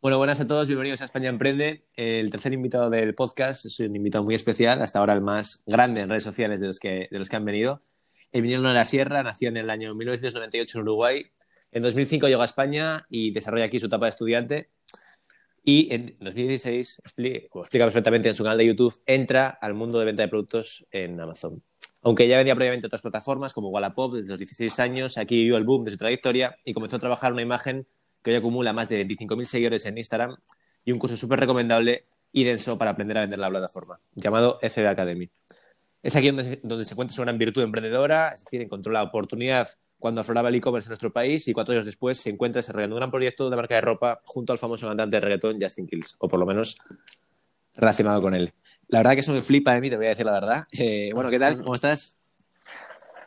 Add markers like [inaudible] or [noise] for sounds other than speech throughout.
Bueno, buenas a todos, bienvenidos a España Emprende, el tercer invitado del podcast. Soy un invitado muy especial, hasta ahora el más grande en redes sociales de los que, de los que han venido. Emiliano de la Sierra nació en el año 1998 en Uruguay. En 2005 llegó a España y desarrolla aquí su etapa de estudiante. Y en 2016, explica, explica perfectamente en su canal de YouTube, entra al mundo de venta de productos en Amazon. Aunque ya vendía previamente otras plataformas como Wallapop desde los 16 años, aquí vivió el boom de su trayectoria y comenzó a trabajar una imagen que hoy acumula más de 25.000 seguidores en Instagram y un curso súper recomendable y denso para aprender a vender la plataforma, llamado FB Academy. Es aquí donde se, donde se encuentra su gran virtud emprendedora, es decir, encontró la oportunidad cuando afloraba el e-commerce en nuestro país y cuatro años después se encuentra desarrollando un gran proyecto de marca de ropa junto al famoso cantante de reggaetón Justin Kills, o por lo menos relacionado con él. La verdad que eso me flipa de mí, te voy a decir la verdad. [laughs] Eh, bueno, ¿qué tal? ¿Cómo estás?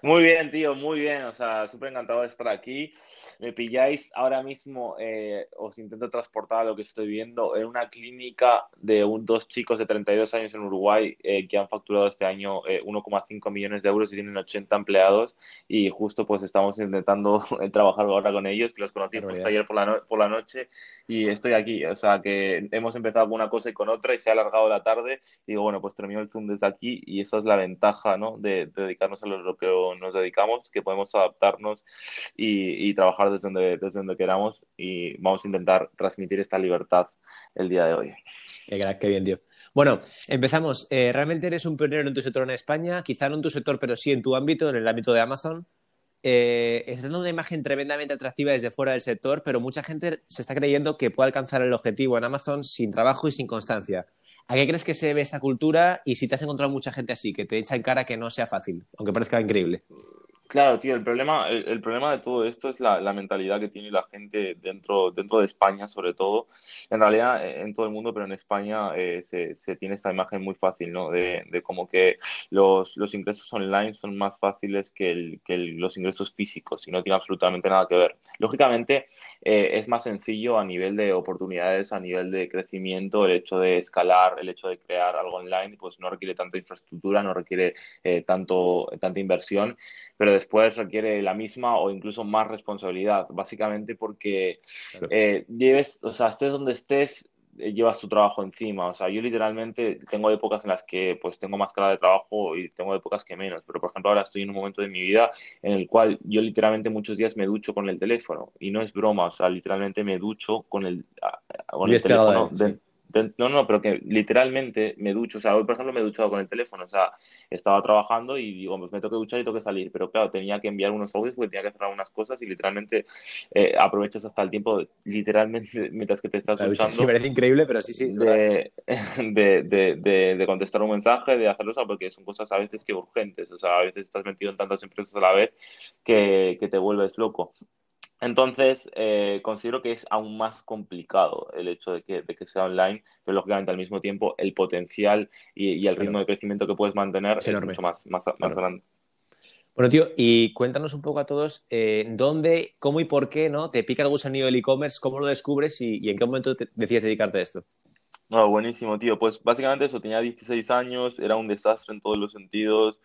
Muy bien, tío, muy bien. O sea, súper encantado de estar aquí me pilláis ahora mismo, eh, os intento transportar a lo que estoy viendo, en una clínica de un, dos chicos de 32 años en Uruguay eh, que han facturado este año 1,5 eh, millones de euros y tienen 80 empleados. Y justo pues estamos intentando [laughs] trabajar ahora con ellos, que los conocí justo ayer por la, por la noche. Y estoy aquí, o sea que hemos empezado con una cosa y con otra y se ha alargado la tarde. Y digo, bueno, pues termino el Zoom desde aquí y esa es la ventaja, ¿no? De, dedicarnos a lo, que nos dedicamos, que podemos adaptarnos y, y trabajar desde donde, desde donde queramos y vamos a intentar transmitir esta libertad el día de hoy. Qué, qué bien, tío. Bueno, empezamos. Eh, realmente eres un pionero en tu sector en España, quizá no en tu sector, pero sí en tu ámbito, en el ámbito de Amazon. Eh, estás dando una imagen tremendamente atractiva desde fuera del sector, pero mucha gente se está creyendo que puede alcanzar el objetivo en Amazon sin trabajo y sin constancia. ¿A qué crees que se debe esta cultura y si te has encontrado mucha gente así, que te echa en cara que no sea fácil, aunque parezca increíble? Claro, tío, el problema, el, problema de todo esto es la, mentalidad que tiene la gente dentro, dentro de España, sobre todo. En realidad, eh, en todo el mundo, pero en España eh, se, se, tiene esta imagen muy fácil, ¿no? De, de como que los, los, ingresos online son más fáciles que, el, que los ingresos físicos y no tiene absolutamente nada que ver. Lógicamente, eh, es más sencillo a nivel de oportunidades, a nivel de crecimiento, el hecho de escalar, el hecho de crear algo online, pues no requiere tanta infraestructura, no requiere tanto, tanta inversión pero después requiere la misma o incluso más responsabilidad, básicamente porque eh, lleves, o sea, estés donde estés, eh, llevas tu trabajo encima. O sea, yo literalmente tengo épocas en las que pues tengo más cara de trabajo y tengo épocas que menos. Pero por ejemplo ahora estoy en un momento de mi vida en el cual yo literalmente muchos días me ducho con el teléfono. Y no es broma, o sea, literalmente me ducho con el, con el teléfono. No, no, pero que literalmente me ducho. O sea, hoy, por ejemplo, me he duchado con el teléfono. O sea, estaba trabajando y digo, pues me tengo que duchar y tengo que salir. Pero claro, tenía que enviar unos audios porque tenía que cerrar unas cosas y literalmente eh, aprovechas hasta el tiempo, literalmente, [laughs] mientras que te estás duchando. Sí, parece increíble, pero sí, sí. [laughs] De, de, de, de, contestar un mensaje, de hacerlo, o porque son cosas a veces que urgentes. O sea, a veces estás metido en tantas empresas a la vez que, que te vuelves loco. Entonces, eh, considero que es aún más complicado el hecho de que, de que, sea online, pero lógicamente al mismo tiempo el potencial y, el ritmo de crecimiento que puedes mantener es, mucho más, más, más grande. Bueno, tío, y cuéntanos un poco a todos eh, dónde, cómo y por qué ¿no? te pica el gusanillo del e-commerce, cómo lo descubres y, y en qué momento te decides dedicarte a esto. No, buenísimo, tío. Pues básicamente eso, tenía 16 años, era un desastre en todos los sentidos,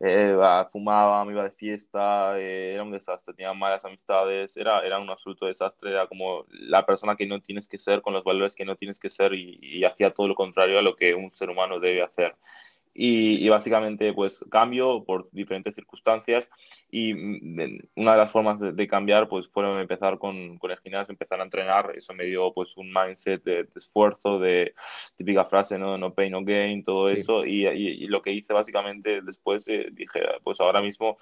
eh, fumaba, me iba de fiesta, eh, era un desastre, tenía malas amistades, era, era un absoluto desastre, era como la persona que no tienes que ser, con los valores que no tienes que ser y hacía todo lo contrario a lo que un ser humano debe hacer. Y, básicamente pues cambio por diferentes circunstancias y mm, una de las formas de, cambiar pues fueron empezar con, con, el gimnasio, empezar a entrenar, eso me dio pues un mindset de, esfuerzo, de típica frase, ¿no? No pain, no gain, todo eso. Y, y, lo que hice básicamente después eh, dije pues ahora mismo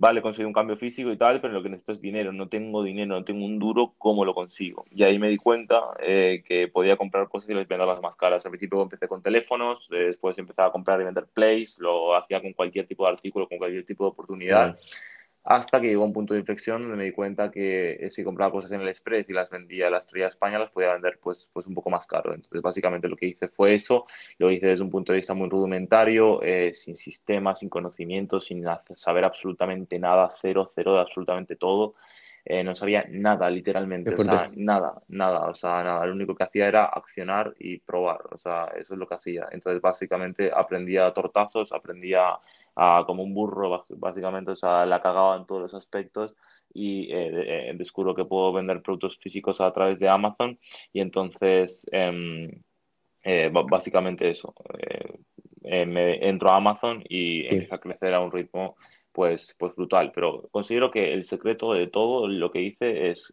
vale, conseguí un cambio físico y tal, pero lo que necesito es dinero, no tengo dinero, no tengo un duro, ¿cómo lo consigo? Y ahí me di cuenta eh, que podía comprar cosas y les las más caras. Al principio empecé con teléfonos, después empezaba a comprar y vender plays, lo hacía con cualquier tipo de artículo, con cualquier tipo de oportunidad hasta que llegó un punto de inflexión donde me di cuenta que eh, si compraba cosas en el Express y las vendía a la estrella España, las podía vender pues, pues un poco más caro. Entonces, básicamente lo que hice fue eso, lo hice desde un punto de vista muy rudimentario, eh, sin sistema, sin conocimiento, sin saber absolutamente nada, cero, cero de absolutamente todo. Eh, no sabía nada, literalmente, o sea, nada, nada, o sea, nada, lo único que hacía era accionar y probar, o sea, eso es lo que hacía. Entonces, básicamente, aprendía tortazos, aprendía como un burro, básicamente, o sea, la cagaba en todos los aspectos y eh, descubro que puedo vender productos físicos a través de Amazon y entonces em, básicamente eso. me entro a Amazon y empieza a crecer a un ritmo pues, pues brutal. Pero considero que el secreto de todo lo que hice es,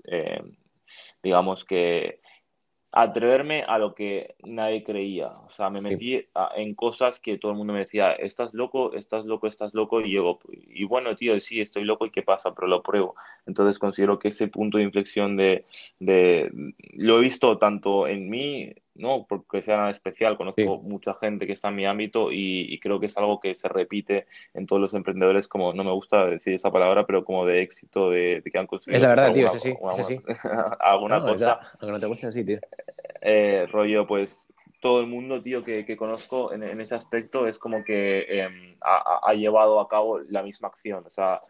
digamos que atreverme a lo que nadie creía. O sea, me metí en cosas que todo el mundo me decía, estás loco, estás loco, estás loco, y yo, y bueno, tío, sí, estoy loco, ¿y qué pasa? Pero lo pruebo. Entonces considero que ese punto de inflexión de, de lo he visto tanto en mí, no porque sea nada especial, conozco mucha gente que está en mi ámbito y, creo que es algo que se repite en todos los emprendedores, como no me gusta decir esa palabra, pero como de éxito, de, que han conseguido. Es la verdad, tío, sí, alguna [laughs] cosa. Aunque no te guste así, tío. Eh, rollo, pues todo el mundo, tío, que, que conozco en, ese aspecto es como que em, ha, llevado a cabo la misma acción. O sea,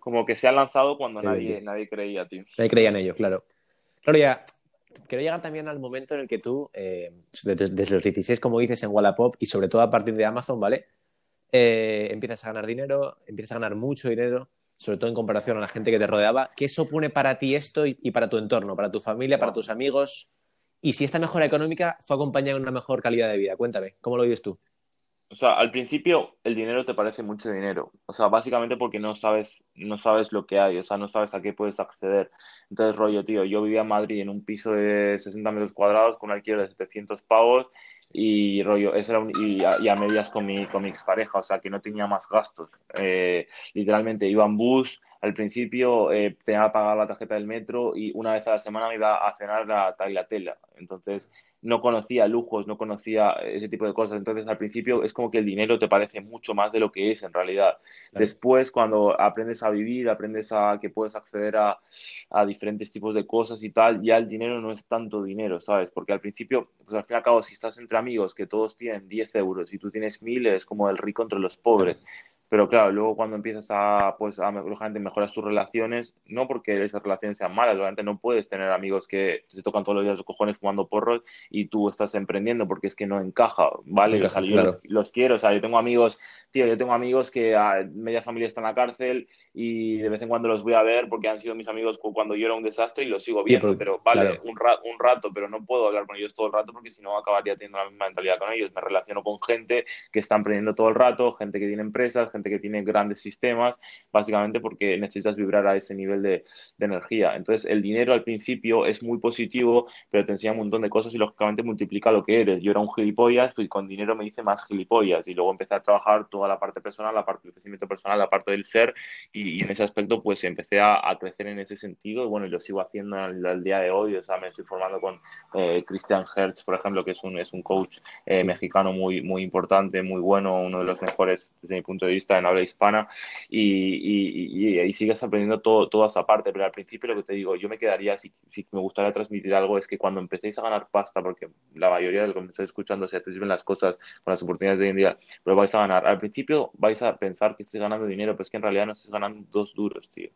como que se ha lanzado cuando nadie, nadie creía, tío. Nadie creía en ello, claro. Claro, ya, quiero llegar también al momento en el que tú, eh, desde, los 16, como dices, en Wallapop y sobre todo a partir de Amazon, ¿vale? Eh, empiezas a ganar dinero, empiezas a ganar mucho dinero, sobre todo en comparación a la gente que te rodeaba. ¿Qué supone para ti esto y, para tu entorno, para tu familia, para tus amigos? Y si esta mejora económica fue acompañada de una mejor calidad de vida. Cuéntame, ¿cómo lo vives tú? O sea, al principio el dinero te parece mucho dinero. O sea, básicamente porque no sabes, no sabes lo que hay, o sea, no sabes a qué puedes acceder. Entonces, rollo, tío, yo vivía en Madrid en un piso de 60 metros cuadrados con un alquiler de 700 pavos y rollo, eso era y, a, medias con mi, con mi expareja, o sea, que no tenía más gastos. Eh, literalmente iba en bus, al principio eh, tenía que pagar la tarjeta del metro y una vez a la semana me iba a cenar a Tailatela. Entonces, no conocía lujos, no conocía ese tipo de cosas. Entonces, al principio es como que el dinero te parece mucho más de lo que es en realidad. Después, cuando aprendes a vivir, aprendes a que puedes acceder a, a, diferentes tipos de cosas y tal, ya el dinero no es tanto dinero, ¿sabes? Porque al principio, pues al fin y al cabo, si estás entre amigos que todos tienen 10 euros y tú tienes miles, es como el rico entre los pobres. Pero claro, luego cuando empiezas a, pues, a lógicamente mejoras tus relaciones, no porque esas relaciones sean malas, obviamente no puedes tener amigos que se tocan todos los días los cojones fumando porros y tú estás emprendiendo porque es que no encaja, ¿vale? yo los, quiero, o sea, yo tengo amigos, tío, yo tengo amigos que a, media familia está en la cárcel y de vez en cuando los voy a ver porque han sido mis amigos cuando yo era un desastre y los sigo viendo, pero vale, un, un rato, pero no puedo hablar con ellos todo el rato porque si no acabaría teniendo la misma mentalidad con ellos. Me relaciono con gente que está emprendiendo todo el rato, gente que tiene empresas, gente que tiene grandes sistemas, básicamente porque necesitas vibrar a ese nivel de, energía. Entonces, el dinero al principio es muy positivo, pero te enseña un montón de cosas y lógicamente multiplica lo que eres. Yo era un gilipollas, pues con dinero me hice más gilipollas y luego empecé a trabajar toda la parte personal, la parte del crecimiento personal, la parte del ser y, en ese aspecto pues empecé a, crecer en ese sentido y bueno, lo sigo haciendo al, día de hoy, o sea, me estoy formando con eh, Christian Hertz, por ejemplo, que es un, es un coach eh, mexicano muy, muy importante, muy bueno, uno de los mejores desde mi punto de vista en habla hispana y, y, sigues aprendiendo todo, toda esa parte. Pero al principio lo que te digo, yo me quedaría, si, si me gustaría transmitir algo, es que cuando empecéis a ganar pasta, porque la mayoría de lo que me estáis escuchando se ven las cosas con las oportunidades de hoy en día, pero vais a ganar. Al principio vais a pensar que estáis ganando dinero, pero es que en realidad no estáis ganando dos duros, tío.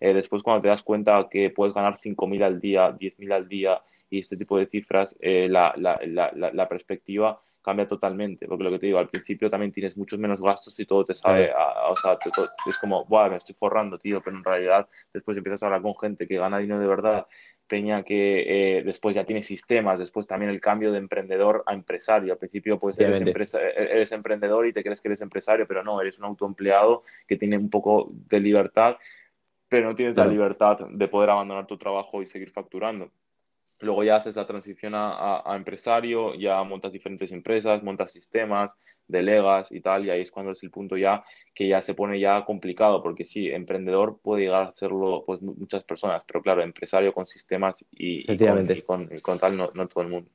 Eh, después cuando te das cuenta que puedes ganar 5.000 al día, 10.000 al día y este tipo de cifras, eh, la, la, la, la perspectiva cambia totalmente, porque lo que te digo, al principio también tienes muchos menos gastos y todo te sabe, o sea, es como, Buah, me estoy forrando, tío, pero en realidad después empiezas a hablar con gente que gana dinero de verdad, peña que eh, después ya tiene sistemas, después también el cambio de emprendedor a empresario, al principio pues eres, e-, eres emprendedor y te crees que eres empresario, pero no, eres un autoempleado que tiene un poco de libertad, pero no tienes la libertad de poder abandonar tu trabajo y seguir facturando. Luego ya haces la transición a, empresario, ya montas diferentes empresas, montas sistemas, delegas y tal, y ahí es cuando es el punto ya que ya se pone ya complicado, porque sí, emprendedor puede llegar a hacerlo pues muchas personas, pero claro, empresario con sistemas y, con, tal no, todo el mundo.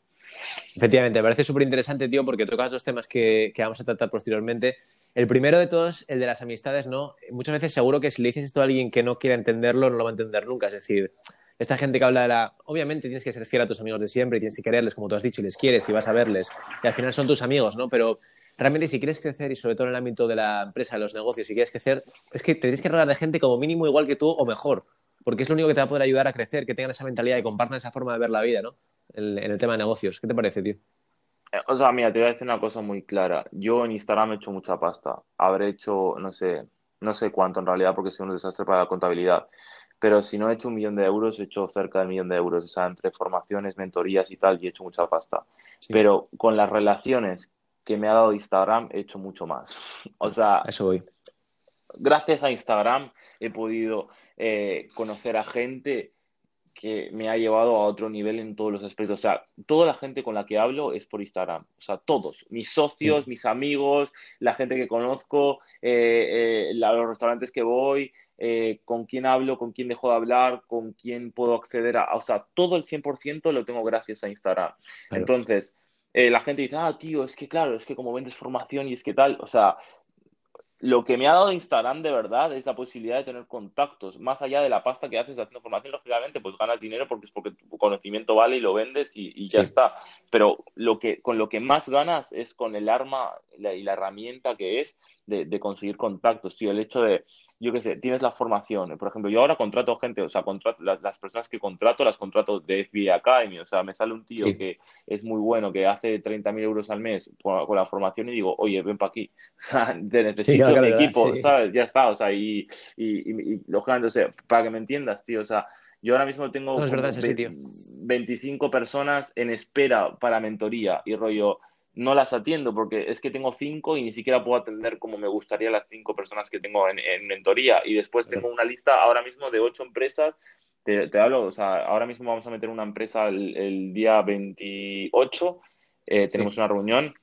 Efectivamente, me parece súper interesante, tío, porque tocas dos temas que, que, vamos a tratar posteriormente. El primero de todos, el de las amistades, ¿no? Muchas veces seguro que si le dices esto a alguien que no quiera entenderlo, no lo va a entender nunca. Es decir, esta gente que habla de la... Obviamente tienes que ser fiel a tus amigos de siempre y tienes que quererles, como tú has dicho, y les quieres y vas a verles. Y al final son tus amigos, ¿no? Pero realmente si quieres crecer y sobre todo en el ámbito de la empresa, de los negocios, si quieres crecer, es que te tienes que rodear de gente como mínimo igual que tú o mejor. Porque es lo único que te va a poder ayudar a crecer, que tengan esa mentalidad y compartan esa forma de ver la vida, ¿no? En, el tema de negocios. ¿Qué te parece, tío? Eh, o sea, mira, te voy a decir una cosa muy clara. Yo en Instagram he hecho mucha pasta. Habré hecho, no sé, no sé cuánto en realidad porque soy un desastre para la contabilidad pero si no he hecho un millón de euros, he hecho cerca del millón de euros, o sea, entre formaciones, mentorías y tal, y he hecho mucha pasta. Pero con las relaciones que me ha dado Instagram, he hecho mucho más. [laughs] O sea, eso voy. Gracias a Instagram he podido eh, conocer a gente que me ha llevado a otro nivel en todos los aspectos. O sea, toda la gente con la que hablo es por Instagram. O sea, todos. Mis socios, mis amigos, la gente que conozco, eh, eh, los restaurantes que voy, eh, con quién hablo, con quién dejo de hablar, con quién puedo acceder a... O sea, todo el 100% lo tengo gracias a Instagram. Entonces, la gente dice, ah, tío, es que claro, es que como vendes formación y es que tal, o sea, lo que me ha dado Instagram de verdad es la posibilidad de tener contactos, más allá de la pasta que haces haciendo formación, lógicamente, pues ganas dinero porque es porque tu conocimiento vale y lo vendes y, ya está. Pero lo que, con lo que más ganas es con el arma y la herramienta que es de, conseguir contactos, tío. El hecho de, yo qué sé, tienes la formación. Por ejemplo, yo ahora contrato gente, o sea, contrato, las, personas que contrato las contrato de FBI Academy. O sea, me sale un tío que es muy bueno, que hace 30.000 euros al mes con, la formación y digo, oye, ven para aquí. [laughs] O sea, te necesito mi equipo, ¿sabes? Ya está. O sea, y, y, y, lógicamente, para que me entiendas, tío, o sea, yo ahora mismo tengo 25 personas en espera para mentoría y rollo no las atiendo porque es que tengo cinco y ni siquiera puedo atender como me gustaría las cinco personas que tengo en, mentoría. Y después tengo una lista ahora mismo de ocho empresas. Te, hablo, o sea, ahora mismo vamos a meter una empresa el, día 28. Eh, tenemos una reunión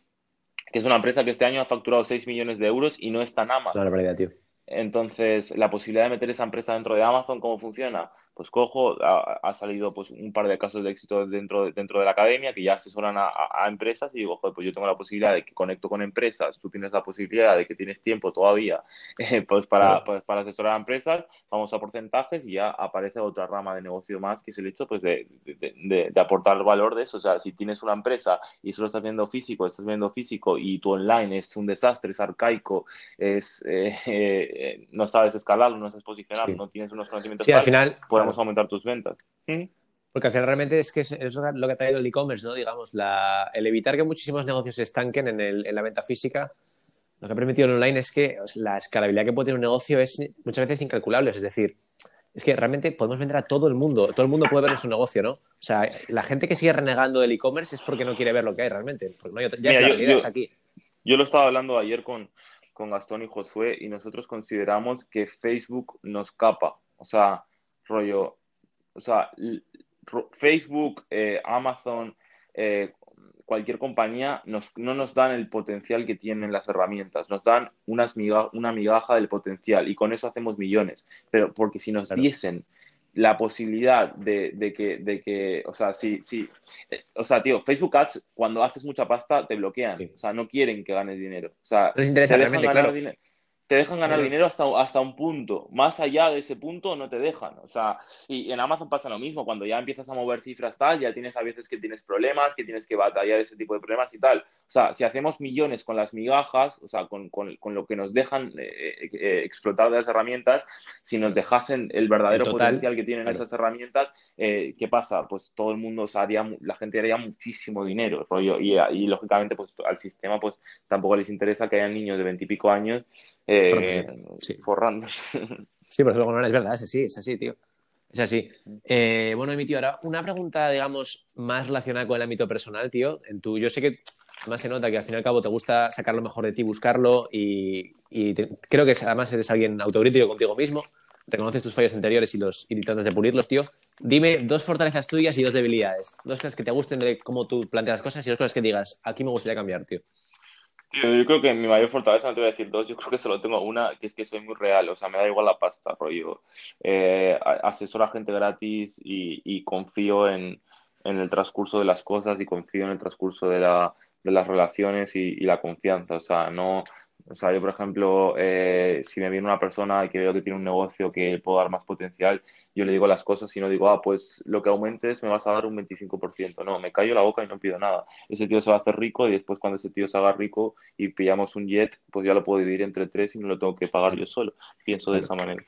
que es una empresa que este año ha facturado 6 millones de euros y no está en Amazon. tío. Entonces, la posibilidad de meter esa empresa dentro de Amazon, ¿cómo funciona? Pues cojo, ha, salido pues un par de casos de éxito dentro, dentro de la academia que ya asesoran a, empresas y digo, joder, pues yo tengo la posibilidad de que conecto con empresas, tú tienes la posibilidad de que tienes tiempo todavía [laughs] eh, pues para, pues para asesorar a empresas, vamos a porcentajes y ya aparece otra rama de negocio más que es el hecho pues de, de, de, aportar valor de eso, o sea, si tienes una empresa y solo estás viendo físico, estás viendo físico y tu online es un desastre, es arcaico, es eh, [laughs] eh, no sabes escalarlo, no sabes posicionarlo, no tienes unos conocimientos sí, al final a aumentar tus ventas. Porque al final realmente es que es, lo que ha traído el e-commerce, ¿no? Digamos, el evitar que muchísimos negocios se estanquen en, la venta física, lo que ha permitido el online es que la escalabilidad que puede tener un negocio es muchas veces incalculable. Es decir, es que realmente podemos vender a todo el mundo, todo el mundo puede ver en su negocio, ¿no? O sea, la gente que sigue renegando del e-commerce es porque no quiere ver lo que hay realmente, porque no ya la yo, está aquí. Yo lo estaba hablando ayer con, con Gastón y Josué y nosotros consideramos que Facebook nos capa. O sea, rollo, o sea, Facebook, eh, Amazon, eh, cualquier compañía nos, no nos dan el potencial que tienen las herramientas, nos dan unas una migaja del potencial y con eso hacemos millones. Pero porque si nos diesen la posibilidad de, que, de que, o sea, sí, sí, eh, o sea, tío, Facebook Ads, cuando haces mucha pasta, te bloquean, o sea, no quieren que ganes dinero. O sea, les interesa realmente, claro te dejan ganar dinero hasta, hasta un punto. Más allá de ese punto no te dejan. O sea, y en Amazon pasa lo mismo. Cuando ya empiezas a mover cifras tal, ya tienes a veces que tienes problemas, que tienes que batallar ese tipo de problemas y tal. O sea, si hacemos millones con las migajas, o sea, con, con, con lo que nos dejan eh, eh, eh, explotar de las herramientas, si nos dejasen el verdadero potencial que tienen esas herramientas, ¿qué pasa? Pues todo el mundo, o haría, la gente haría muchísimo dinero, rollo. Y, y, lógicamente, pues al sistema, pues tampoco les interesa que haya niños de veintipico años eh, sí. forrando. Sí, por ejemplo, [laughs] no es verdad, es así, es así, tío. Es así. Eh, bueno, mi tío, ahora una pregunta, digamos, más relacionada con el ámbito personal, tío. En tu, yo sé que más se nota que al fin y al cabo te gusta sacar lo mejor de ti, buscarlo y, creo que además eres alguien autocrítico contigo mismo, reconoces tus fallos anteriores y, los, y tratas de pulirlos, tío. Dime dos fortalezas tuyas y dos debilidades. Dos cosas que te gusten de cómo tú planteas las cosas y dos cosas que digas, aquí me gustaría cambiar, tío yo creo que mi mayor fortaleza, no te voy a decir dos, yo creo que solo tengo una, que es que soy muy real, o sea, me da igual la pasta, rollo. Eh, asesoro a gente gratis y, confío en, el transcurso de las cosas y confío en el transcurso de, la, de las relaciones y, y la confianza, o sea, no, o sea, yo, por ejemplo, eh, si me viene una persona y que veo que tiene un negocio que puedo dar más potencial, yo le digo las cosas y no digo, ah, pues lo que aumentes me vas a dar un 25%. No, me callo la boca y no pido nada. Ese tío se va a hacer rico y después cuando ese tío se haga rico y pillamos un jet, pues ya lo puedo dividir entre tres y no lo tengo que pagar yo solo. Pienso de esa manera.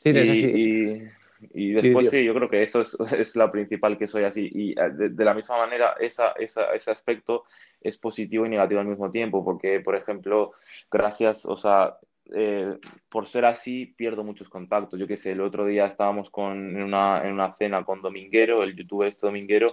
Sí, y, y después sí, yo creo que eso es, [laughs] es, la principal que soy así. Y eh, de, la misma manera, esa, esa, ese aspecto es positivo y negativo al mismo tiempo, porque, por ejemplo, gracias, o sea, eh, por ser así, pierdo muchos contactos. Yo qué sé, el otro día estábamos con, en, una, en una cena con Dominguero, el youtuber este Dominguero,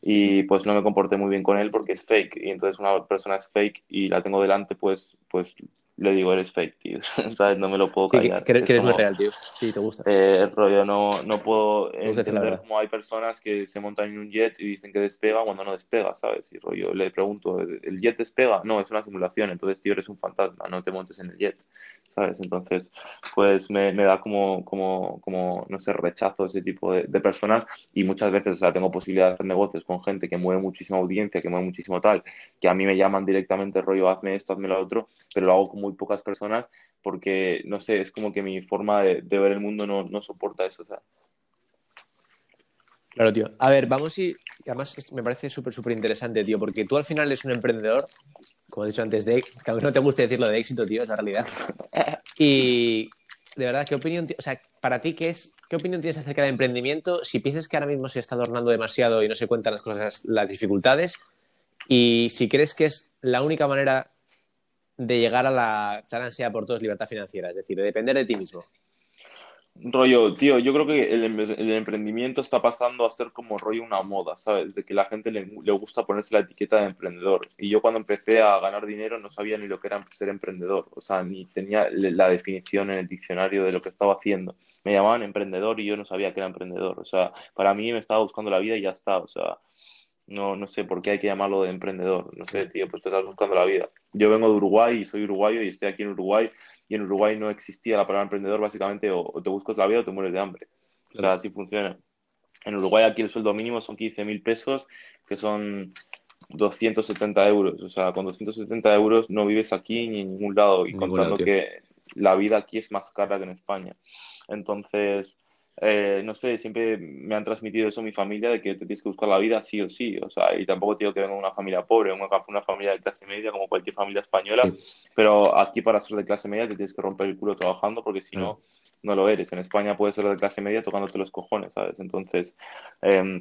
y pues no me comporté muy bien con él porque es fake. Y entonces una persona es fake y la tengo delante, pues, pues le digo, eres fake, tío. [laughs] ¿Sabes? No me lo puedo callar. Sí, que, eres muy real, tío. Sí, te gusta. Eh, rollo, no, no puedo entender cómo hay personas que se montan en un jet y dicen que despega cuando no despega, ¿sabes? Y rollo, le pregunto, ¿el jet despega? No, es una simulación, entonces, tío, eres un fantasma, no te montes en el jet, ¿sabes? Entonces, pues me, me da como, como, como, no sé, rechazo ese tipo de, de, personas y muchas veces, o sea, tengo posibilidad de hacer negocios con gente que mueve muchísima audiencia, que mueve muchísimo tal, que a mí me llaman directamente, rollo, hazme esto, hazme lo otro, pero lo hago como muy pocas personas porque, no sé, es como que mi forma de, de ver el mundo no, no soporta eso. O sea. Claro, tío. A ver, vamos y además me parece súper, súper interesante, tío, porque tú al final eres un emprendedor, como he dicho antes, de que a mí no te gusta decirlo de éxito, tío, es la realidad. [laughs] Y de verdad, ¿qué opinión, o sea, para ti, ¿qué, es, ¿qué opinión tienes acerca del emprendimiento? Si piensas que ahora mismo se está adornando demasiado y no se cuentan las cosas, las dificultades, y si crees que es la única manera de llegar a la gran ansiedad por todos libertad financiera, es decir, de depender de ti mismo. Rollo, tío, yo creo que el, el, emprendimiento está pasando a ser como rollo una moda, ¿sabes? De que la gente le, le, gusta ponerse la etiqueta de emprendedor. Y yo cuando empecé a ganar dinero no sabía ni lo que era ser emprendedor, o sea, ni tenía la definición en el diccionario de lo que estaba haciendo. Me llamaban emprendedor y yo no sabía que era emprendedor, o sea, para mí me estaba buscando la vida y ya está, o sea, no, no sé por qué hay que llamarlo de emprendedor. No sé, tío, pues te estás buscando la vida. Yo vengo de Uruguay y soy uruguayo y estoy aquí en Uruguay y en Uruguay no existía la palabra emprendedor, básicamente o, te buscas la vida o te mueres de hambre. O sea, así funciona. En Uruguay aquí el sueldo mínimo son 15 mil pesos, que son 270 euros. O sea, con 270 euros no vives aquí ni en ningún lado. Y contando que la vida aquí es más cara que en España. Entonces, eh, no sé, siempre me han transmitido eso mi familia, de que te tienes que buscar la vida sí o sí, o sea, y tampoco digo que venga de una familia pobre, una, una familia de clase media como cualquier familia española, pero aquí para ser de clase media te tienes que romper el culo trabajando porque si no, no lo eres. En España puedes ser de clase media tocándote los cojones, ¿sabes? Entonces, eh,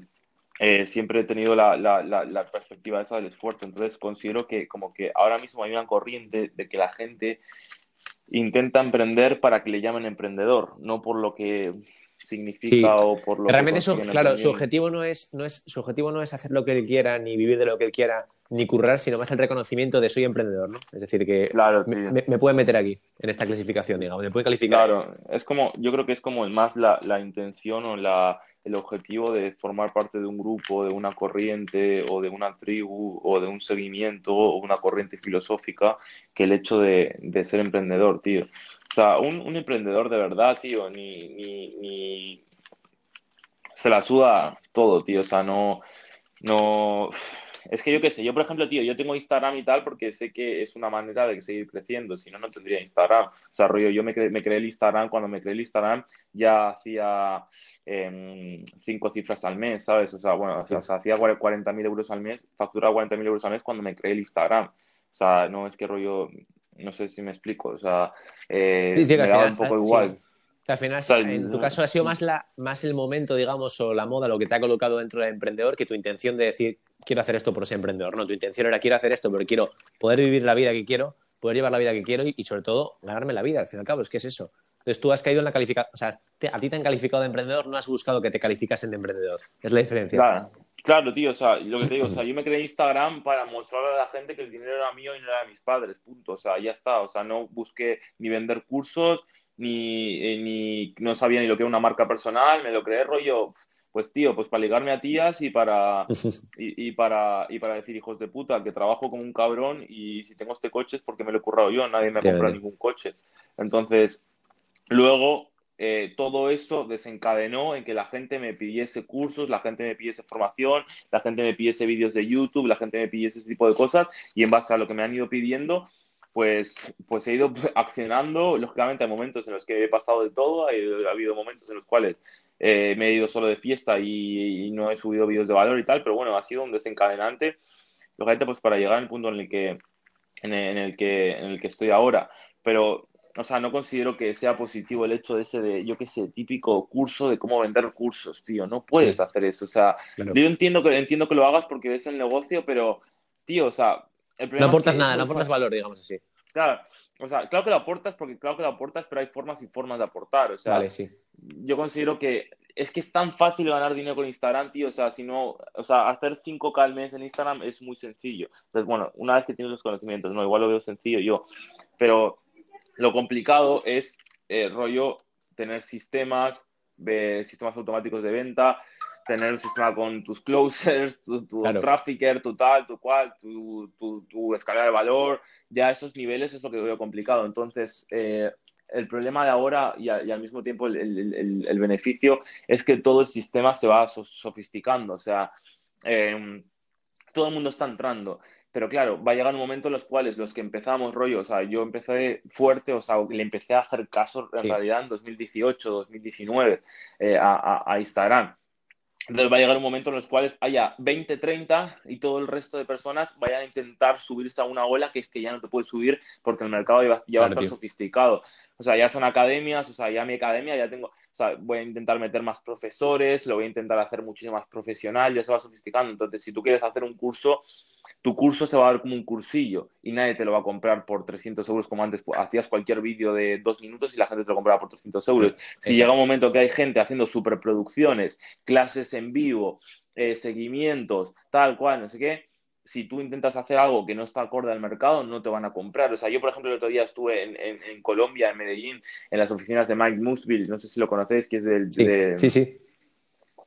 eh, siempre he tenido la, la, la, la, perspectiva esa del esfuerzo, entonces considero que como que ahora mismo hay una corriente de que la gente intenta emprender para que le llamen emprendedor, no por lo que significa o por lo Realmente que su, claro, su objetivo no es, no es, su objetivo no es hacer lo que él quiera, ni vivir de lo que él quiera, ni currar, sino más el reconocimiento de soy emprendedor, ¿no? Es decir, que claro, me, me, me, pueden meter aquí, en esta clasificación, digamos, me pueden calificar. Claro, es como, yo creo que es como más la, la intención o la, el objetivo de formar parte de un grupo, de una corriente o de una tribu o de un seguimiento o una corriente filosófica que el hecho de, de ser emprendedor, tío. O sea, un, un emprendedor de verdad, tío, ni, ni, ni, se la suda todo, tío. O sea, no, no. Es que yo qué sé, yo por ejemplo, tío, yo tengo Instagram y tal porque sé que es una manera de seguir creciendo, si no, no tendría Instagram. O sea, rollo, yo me, cre me creé el Instagram, cuando me creé el Instagram ya hacía eh, cinco cifras al mes, ¿sabes? O sea, bueno, o sea, o sea hacía 40.000 euros al mes, facturaba 40.000 euros al mes cuando me creé el Instagram. O sea, no es que rollo, no sé si me explico, o sea, eh, sí, sí, me daba un poco sí. igual. Que al final, o sea, en tu caso ha sido más, la, más el momento, digamos, o la moda, lo que te ha colocado dentro del emprendedor, que tu intención de decir, quiero hacer esto por ser emprendedor. No, tu intención era, quiero hacer esto, pero quiero poder vivir la vida que quiero, poder llevar la vida que quiero y, y sobre todo, ganarme la vida, al fin y al cabo, es que es eso. Entonces tú has caído en la calificación, o sea, te, a ti te han calificado de emprendedor, no has buscado que te calificasen de emprendedor. Es la diferencia. Claro. Claro, tío, o sea, lo que te digo, o sea, yo me creé Instagram para mostrarle a la gente que el dinero era mío y no era de mis padres, punto, o sea, ya está, o sea, no busqué ni vender cursos, ni, eh, ni no sabía ni lo que era una marca personal, me lo creé rollo, pues tío, pues para ligarme a tías y para, [laughs] y, y, para, y para decir, hijos de puta, que trabajo como un cabrón y si tengo este coche es porque me lo he currado yo, nadie me ha comprado ningún coche. Entonces, luego eh, todo eso desencadenó en que la gente me pidiese cursos, la gente me pidiese formación, la gente me pidiese vídeos de YouTube, la gente me pidiese ese tipo de cosas y en base a lo que me han ido pidiendo, pues, pues he ido [laughs] accionando. Lógicamente hay momentos en los que he pasado de todo, ha, ha habido momentos en los cuales eh, me he ido solo de fiesta y, y, no he subido vídeos de valor y tal, pero bueno, ha sido un desencadenante. Lógicamente, pues para llegar al punto en el que, en el, en el que, en el que estoy ahora. Pero o sea, no considero que sea positivo el hecho de ese de, yo qué sé, típico curso de cómo vender cursos, tío. No puedes sí. hacer eso. O sea, claro. yo entiendo que, entiendo que lo hagas porque ves el negocio, pero, tío, o sea... no aportas es que, nada, no aportas valor, digamos así. Claro, o sea, claro que lo aportas porque claro que lo aportas, pero hay formas y formas de aportar. O sea, Vale, sí. yo considero que es que es tan fácil ganar dinero con Instagram, tío. O sea, si no, o sea, hacer 5K al mes en Instagram es muy sencillo. Entonces, bueno, una vez que tienes los conocimientos, no, igual lo veo sencillo yo. Pero lo complicado es, eh, rollo, tener sistemas, sistemas automáticos de venta, tener un sistema con tus closers, tu, tu Claro. trafficker, tu tal, tu cual, tu, tu, tu escala de valor, ya esos niveles es lo que veo complicado. Entonces, eh, el problema de ahora y, a- y al mismo tiempo el, el- el- el beneficio es que todo el sistema se va so- sofisticando. O sea, eh, todo el mundo está entrando. Pero claro, va a llegar un momento en los cuales los que empezamos, rollo, o sea, yo empecé fuerte, o sea, le empecé a hacer caso en Sí. realidad en 2018, 2019 eh, a, a- a Instagram. Entonces va a llegar un momento en los cuales haya 20, 30 y todo el resto de personas vayan a intentar subirse a una ola que es que ya no te puedes subir porque el mercado ya va, ya va a estar tío. sofisticado. O sea, ya son academias, o sea, ya mi academia ya tengo, o sea, voy a intentar meter más profesores, lo voy a intentar hacer muchísimo más profesional, ya se va sofisticando. Entonces, si tú quieres hacer un curso, tu curso se va a ver como un cursillo y nadie te lo va a comprar por 300 euros como antes hacías cualquier vídeo de dos minutos y la gente te lo compraba por 300 euros. Si llega un momento que hay gente haciendo superproducciones, clases en vivo, eh, seguimientos, tal cual, no sé qué, si tú intentas hacer algo que no está acorde al mercado, no te van a comprar. O sea, yo, por ejemplo, el otro día estuve en, en- en Colombia, en Medellín, en las oficinas de Mike Musville, no sé si lo conocéis, que es del, Sí, de, sí, sí.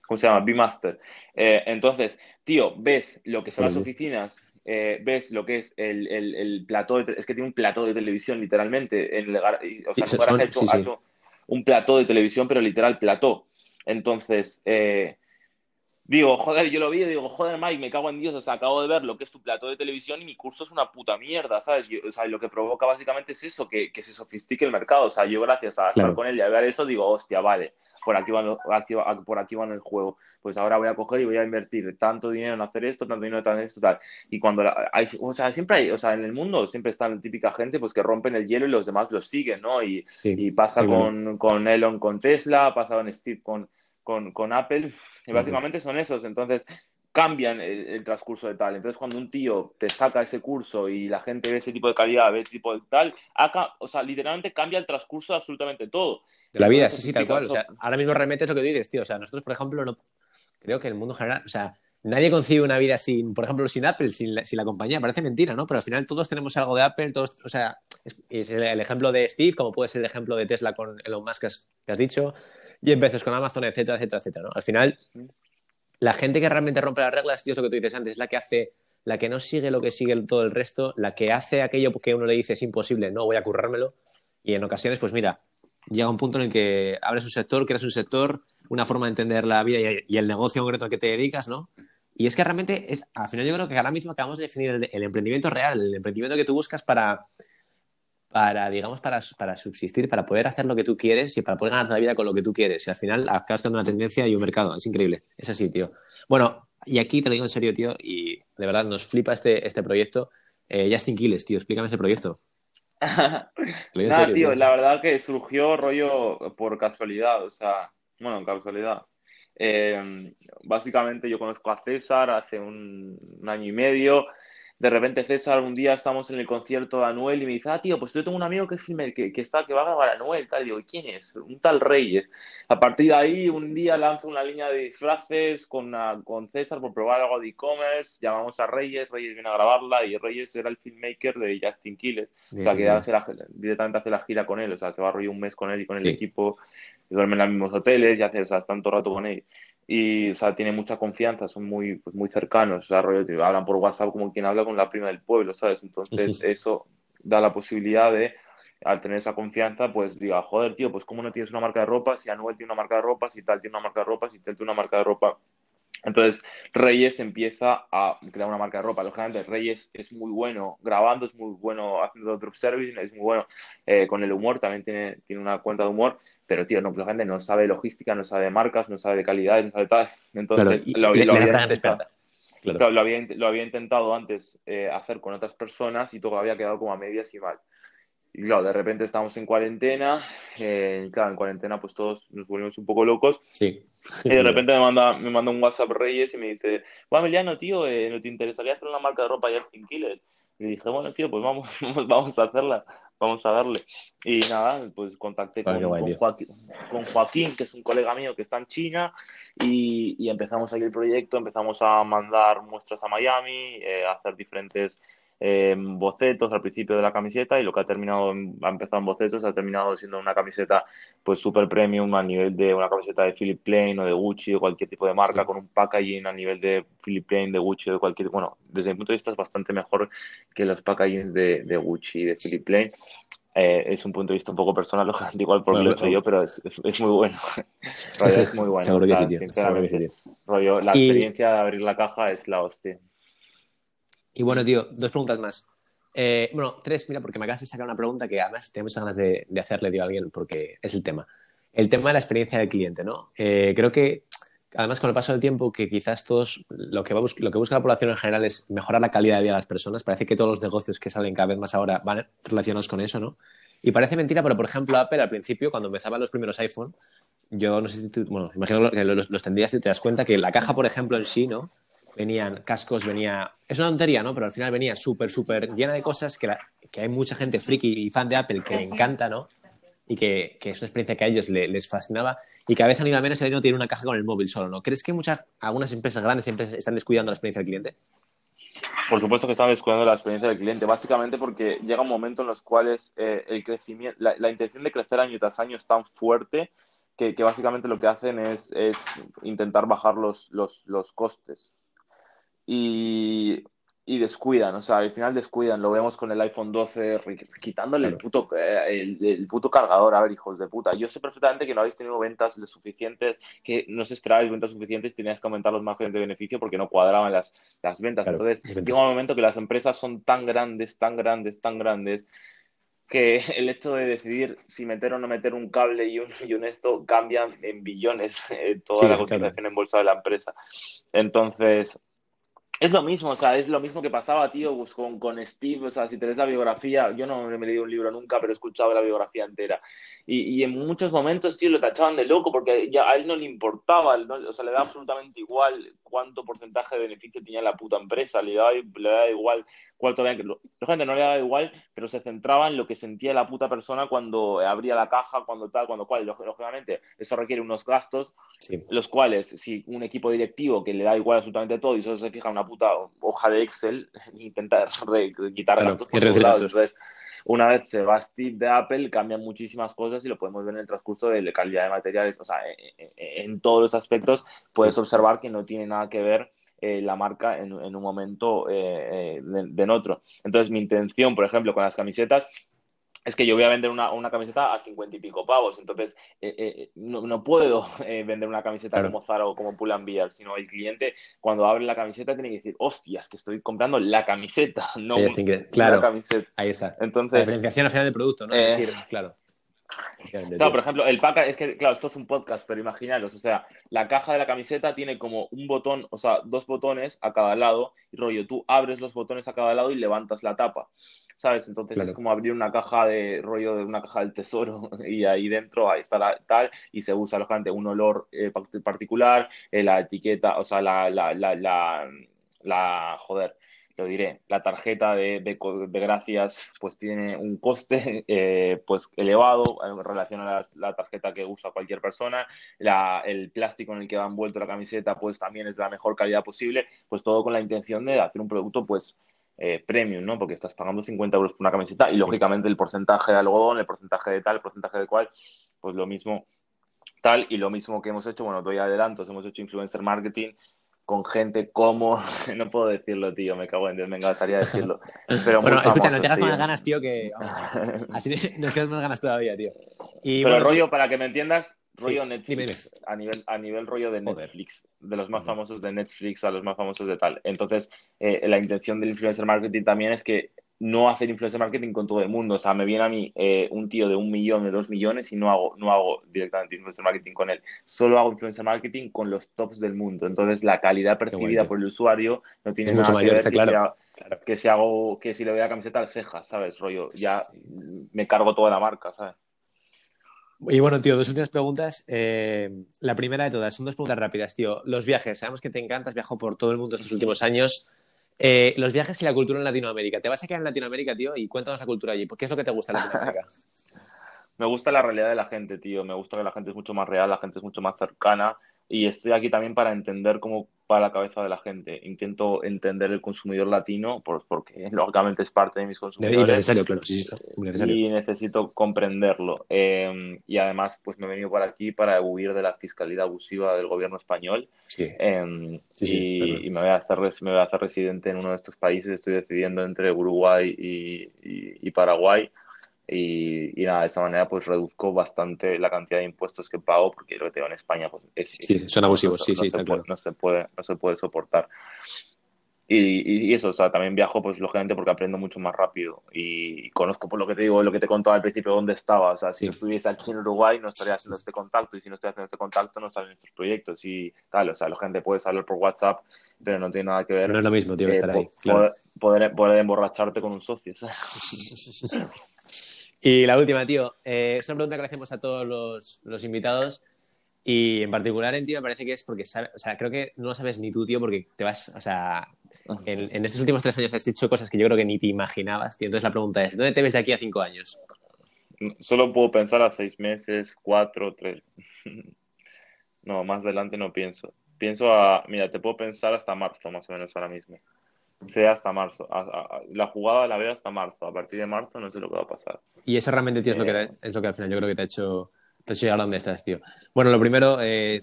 ¿Cómo se llama? B-Master. Eh, entonces, tío, ves lo que son las oficinas, eh, ves lo que es el, el, el plató, de es que tiene un plató de televisión, literalmente. En el o sea, en un garaje hecho- sí, sí. ha hecho un plató de televisión, pero literal plató. Entonces, eh, digo, joder, yo lo vi y digo, joder, Mike, me cago en Dios, o sea, acabo de ver lo que es tu plató de televisión y mi curso es una puta mierda, ¿sabes? Yo- o sea, lo que provoca básicamente es eso, que, que se sofistique el mercado. O sea, yo gracias a estar Claro. con él y a ver eso, digo, hostia, vale, por aquí va- por aquí van el juego. Pues ahora voy a coger y voy a invertir tanto dinero en hacer esto, tanto dinero en esto, tal. Y cuando la- hay, o sea, siempre hay, o sea, en el mundo siempre está la típica gente pues que rompen el hielo y los demás los siguen, ¿no? Y, Sí. y pasa Sí, con, con Elon con Tesla, pasa con Steve con, con, con Apple, y básicamente son esos. Entonces, cambian el, el transcurso de tal. Entonces, cuando un tío te saca ese curso y la gente ve ese tipo de calidad, ve ese tipo de tal, acá, o sea, literalmente cambia el transcurso de absolutamente todo. De la vida, sí, sí, tal cual. O sea, ahora mismo remetes lo que dices, tío. O sea, nosotros, por ejemplo, no creo que en el mundo general, o sea, nadie concibe una vida sin, por ejemplo, sin Apple, sin la, sin la compañía. Parece mentira, ¿no? Pero al final todos tenemos algo de Apple, todos, o sea, es, es el, el ejemplo de Steve, como puede ser el ejemplo de Tesla con Elon Musk que has, que has dicho, y en veces con Amazon, etcétera, etcétera, etcétera, ¿no? Al final, la gente que realmente rompe las reglas, tío, es lo que tú dices antes, es la que hace, la que no sigue lo que sigue todo el resto, la que hace aquello que uno le dice es imposible, no voy a currármelo. Y en ocasiones, pues mira, llega un punto en el que abres un sector, creas un sector, una forma de entender la vida y, el negocio concreto al que te dedicas, ¿no? Y es que realmente, es, al final yo creo que ahora mismo acabamos de definir el emprendimiento real, el emprendimiento que tú buscas para, para digamos, para, para subsistir, para poder hacer lo que tú quieres y para poder ganar la vida con lo que tú quieres. Y al final acabas creando una tendencia y un mercado. Es increíble. Es así, tío. Bueno, y aquí te lo digo en serio, tío, y de verdad nos flipa este, este proyecto. Eh, Justin Quiles, tío, explícame ese proyecto. [laughs] Nada, serio, tío, tío. la verdad que surgió rollo por casualidad, o sea, bueno, casualidad. Eh, básicamente yo conozco a César hace un, un año y medio. De repente César un día estamos en el concierto de Anuel y me dice, ah, tío, pues yo tengo un amigo que es filmer, que, que está, que va a grabar a Anuel, tal. Y digo, ¿y quién es? Un tal Reyes. A partir de ahí, un día lanzo una línea de disfraces con, con César por probar algo de e-commerce. Llamamos a Reyes, Reyes viene a grabarla y Reyes era el filmmaker de Justin Quiles. O sea, que hace la- directamente hace la gira con él, o sea, se va a rollo un mes con él y con el Sí. equipo, duermen en los mismos hoteles y hace, o sea, el rato con él. Y, o sea, tiene mucha confianza, son muy, pues, muy cercanos, o sea, rollo, tío, hablan por WhatsApp como quien habla con la prima del pueblo, ¿sabes? Entonces, eso da la posibilidad de, al tener esa confianza, pues diga, joder, tío, pues cómo no tienes una marca de ropa, si Anuel tiene una marca de ropa, si tal tiene una marca de ropa, si tal tiene una marca de ropa. Entonces, Reyes empieza a crear una marca de ropa. Lógicamente, Reyes es muy bueno grabando, es muy bueno haciendo drop service, es muy bueno eh, con el humor, también tiene, tiene una cuenta de humor, pero tío, no, lógicamente no sabe logística, no sabe de marcas, no sabe de calidad, no sabe tal. Claro, Entonces, y, lo, y había gente intentado- experta. Claro. Claro, lo había, int- lo había intentado antes eh, hacer con otras personas y todo había quedado como a medias y mal. Y claro, de repente estamos en cuarentena, eh, y claro, en cuarentena pues todos nos volvimos un poco locos Sí. y de [laughs] repente me manda, me manda un WhatsApp Reyes y me dice, bueno, Emiliano, tío, eh, ¿no te interesaría hacer una marca de ropa Justin Killer? Y dije, bueno, tío, pues [laughs] vamos, vamos a hacerla. vamos a darle. Y nada, pues contacté con, Joaquín, que es un colega mío que está en China, y, y empezamos aquí el proyecto, empezamos a mandar muestras a Miami, eh, a hacer diferentes eh, bocetos al principio de la camiseta y lo que ha terminado, ha empezado en bocetos, ha terminado siendo una camiseta pues super premium a nivel de una camiseta de Philip Plain o de Gucci o cualquier tipo de marca con un packaging a nivel de Philip Plain, de Gucci o de cualquier, bueno, desde mi punto de vista es bastante mejor que los packagings de, de Gucci y de Philip Plain. Eh, es un punto de vista un poco personal, [laughs] igual porque lo he hecho yo, pero es, es, muy bueno. [laughs] es muy bueno. Seguro que sí, sinceramente. la experiencia de abrir la caja es la hostia. Y bueno, tío, dos preguntas más. Eh, bueno, tres, mira, porque me acabas de sacar una pregunta que además tengo muchas ganas de, hacerle tío, a alguien porque es el tema. El tema de la experiencia del cliente, ¿no? Eh, creo que, además, con el paso del tiempo, que quizás todos, lo que, lo que busca la población en general es mejorar la calidad de vida de las personas. Parece que todos los negocios que salen cada vez más ahora van relacionados con eso, ¿no? Y parece mentira, pero por ejemplo, Apple al principio, cuando empezaban los primeros iPhone, yo no sé si tú, bueno, imagino que los, los tendrías y te das cuenta que la caja, por ejemplo, en sí, ¿no? Venían cascos, venía... Es una tontería, ¿no? Pero al final venía súper, súper llena de cosas que, que hay mucha gente friki y fan de Apple que le encanta, ¿no? Y que, que es una experiencia que a ellos les, fascinaba y que a veces a nivel menos el no tiene una caja con el móvil solo, ¿no? ¿Crees que muchas, algunas empresas grandes siempre están descuidando la experiencia del cliente? Por supuesto que están descuidando la experiencia del cliente, básicamente porque llega un momento en los cuales eh, el crecimiento, la, intención de crecer año tras año es tan fuerte que, que básicamente lo que hacen es, es intentar bajar los, los, los costes y, y, descuidan, o sea, al final descuidan, lo vemos con el iPhone 12 quitándole el, puto, eh, el, puto cargador, a ver, hijos de puta, yo sé perfectamente que no habéis tenido ventas suficientes, que no se esperabais ventas suficientes y tenías que aumentar los márgenes de beneficio porque no cuadraban las, las ventas, entonces llega un momento que las empresas son tan grandes, tan grandes, tan grandes, que [laughs] el hecho de decidir si meter o no meter un cable y un, y un esto cambian en billones eh, toda la cotización en bolsa de la empresa. Entonces, es lo mismo, o sea, es lo mismo que pasaba, tío, pues, con, con Steve, o sea, si te lees la biografía, yo no me he leído un libro nunca, pero he escuchado la biografía entera. Y, y en muchos momentos, tío, lo tachaban de loco porque ya a él no le importaba, o sea, le da absolutamente igual cuánto porcentaje de beneficio tenía la puta empresa, le da, le igual cuánto... La gente no le daba igual, pero se centraba en lo que sentía la puta persona cuando abría la caja, cuando tal, cuando cual. Lógicamente, eso requiere unos gastos, los cuales, si un equipo directivo que le da igual absolutamente todo y solo se fija en una puta hoja de Excel, [laughs] intenta [laughs] quitar gastos por Entonces, una vez se va Steve de Apple, cambian muchísimas cosas y lo podemos ver en el transcurso de la calidad de materiales. O sea, en, todos los aspectos puedes observar que no tiene nada que ver eh, la marca en, un momento eh, eh, de, en otro. Entonces, mi intención, por ejemplo, con las camisetas es que yo voy a vender una, una camiseta a cincuenta y pico pavos, entonces eh, eh, no, no, puedo [laughs] eh, vender una camiseta como Zara o como Pull&Bear, sino el cliente cuando abre la camiseta tiene que decir, hostias, que estoy comprando la camiseta, [laughs] no claro, la camiseta. Ahí está. Entonces, la diferenciación al final del producto, ¿no? Es decir, claro. Claro, por ejemplo, el pack, es que, claro, esto es un podcast, pero imaginaros, o sea, la caja de la camiseta tiene como un botón, o sea, dos botones a cada lado, y rollo, tú abres los botones a cada lado y levantas la tapa. ¿sabes? Entonces es como abrir una caja de rollo de una caja del tesoro [laughs] y ahí dentro ahí está la, tal y se usa lógicamente un olor eh, particular, eh, la etiqueta, o sea, la, la, la, la, joder, lo diré, la tarjeta de, de, gracias pues tiene un coste [laughs] eh, pues elevado en relación a la, tarjeta que usa cualquier persona, la, el plástico en el que va envuelto la camiseta pues también es de la mejor calidad posible, pues todo con la intención de hacer un producto pues eh, premium, ¿no? Porque estás pagando 50 euros por una camiseta y lógicamente el porcentaje de algodón, el porcentaje de tal, el porcentaje de cual, pues lo mismo tal y lo mismo que hemos hecho, bueno, doy adelantos, hemos hecho influencer marketing con gente como, [laughs] no puedo decirlo, tío, me cago en Dios, me encantaría decirlo. Pero bueno, escucha, no te hagas más ganas, tío, que [laughs] así nos quedas más ganas todavía, tío. Y, Pero bueno, rollo, para que me entiendas, rollo Netflix, A, nivel, a nivel rollo de Netflix, de los más famosos de Netflix a los más famosos de tal. Entonces, eh, la intención del influencer marketing también es que no hacer influencer marketing con todo el mundo. O sea, me viene a mí eh, un tío de un millón, de dos millones y no hago, no hago directamente influencer marketing con él. Solo hago influencer marketing con los tops del mundo. Entonces, la calidad percibida por el usuario no tiene nada que ver que, claro. que, si hago, que si le doy la camiseta al ceja, ¿sabes? Rollo, ya me cargo toda la marca, ¿sabes? Y bueno, tío, dos últimas preguntas. Eh, la primera de todas, son dos preguntas rápidas, tío. Los viajes, sabemos que te encantas, viajo por todo el mundo estos últimos años. Eh, los viajes y la cultura en Latinoamérica. ¿Te vas a quedar en Latinoamérica, tío? Y cuéntanos la cultura allí. ¿Qué es lo que te gusta en Latinoamérica? [laughs] me gusta la realidad de la gente, tío. Me gusta que la gente es mucho más real, la gente es mucho más cercana. Y estoy aquí también para entender cómo va la cabeza de la gente. Intento entender el consumidor latino, porque [laughs] lógicamente es parte de mis consumidores. Y necesario, claro, sí, Y necesito comprenderlo. Em, y además, pues me he venido por aquí para huir de la fiscalidad abusiva del gobierno español. Sí. Em, y, me, voy a hacer, me voy a hacer residente en uno de estos países. Estoy decidiendo entre Uruguay y Paraguay y, nada, de esta manera pues reduzco bastante la cantidad de impuestos que pago porque lo que tengo en España pues es, sí, son abusivos, sí, sí, está claro. no se puede, no se puede soportar. Y, y, eso, o sea, también viajo, pues lógicamente porque aprendo mucho más rápido y conozco, por lo que te digo, lo que te contaba al principio, dónde estaba. O sea, si estuviese aquí en Uruguay no estaría haciendo este contacto y si no estoy haciendo este contacto no salen estos proyectos y tal. O sea, la gente puede hablar por WhatsApp, pero no tiene nada que ver. No es lo mismo, tío, estar ahí. Poder, poder, emborracharte con un socio. [laughs] Y la última, tío, eh, es una pregunta que le hacemos a todos los, los, invitados y en particular en ti me parece que es porque, o sea, creo que no lo sabes ni tú, tío, porque te vas, o sea, en, en, estos últimos tres años has hecho cosas que yo creo que ni te imaginabas, tío. Entonces la pregunta es, ¿dónde te ves de aquí a cinco años? Solo puedo pensar a seis meses, cuatro, tres. [laughs] no, más adelante no pienso. Pienso a, mira, te puedo pensar hasta marzo más o menos ahora mismo. Sí, hasta marzo. La jugada la veo hasta marzo. A partir de marzo no sé lo que va a pasar. Y eso realmente, tío, es, lo, que, eh. es lo que al final yo creo que te ha hecho, te ha hecho llegar a donde estás, tío. Bueno, lo primero, eh,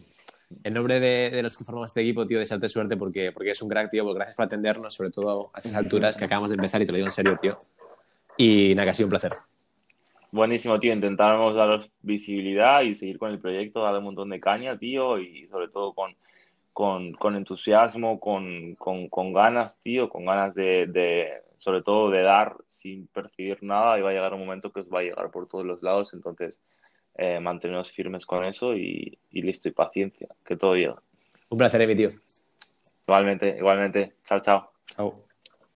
en nombre de, los que formamos este equipo, tío, desearte suerte porque, porque es un crack, tío. Porque gracias por atendernos, sobre todo a estas alturas que acabamos de empezar y te lo digo en serio, tío. Y nada, que ha sido un placer. Buenísimo, tío. Intentamos daros visibilidad y seguir con el proyecto, darle un montón de caña, tío, y sobre todo con con, con entusiasmo, con, con, con, ganas, tío, con ganas de, de, sobre todo de dar sin percibir nada y va a llegar un momento que os va a llegar por todos los lados, entonces eh, mantenernos firmes con eso y, y, listo, y paciencia, que todo llega. Un placer, mi tío. Igualmente, igualmente. Chao, chao. Chao.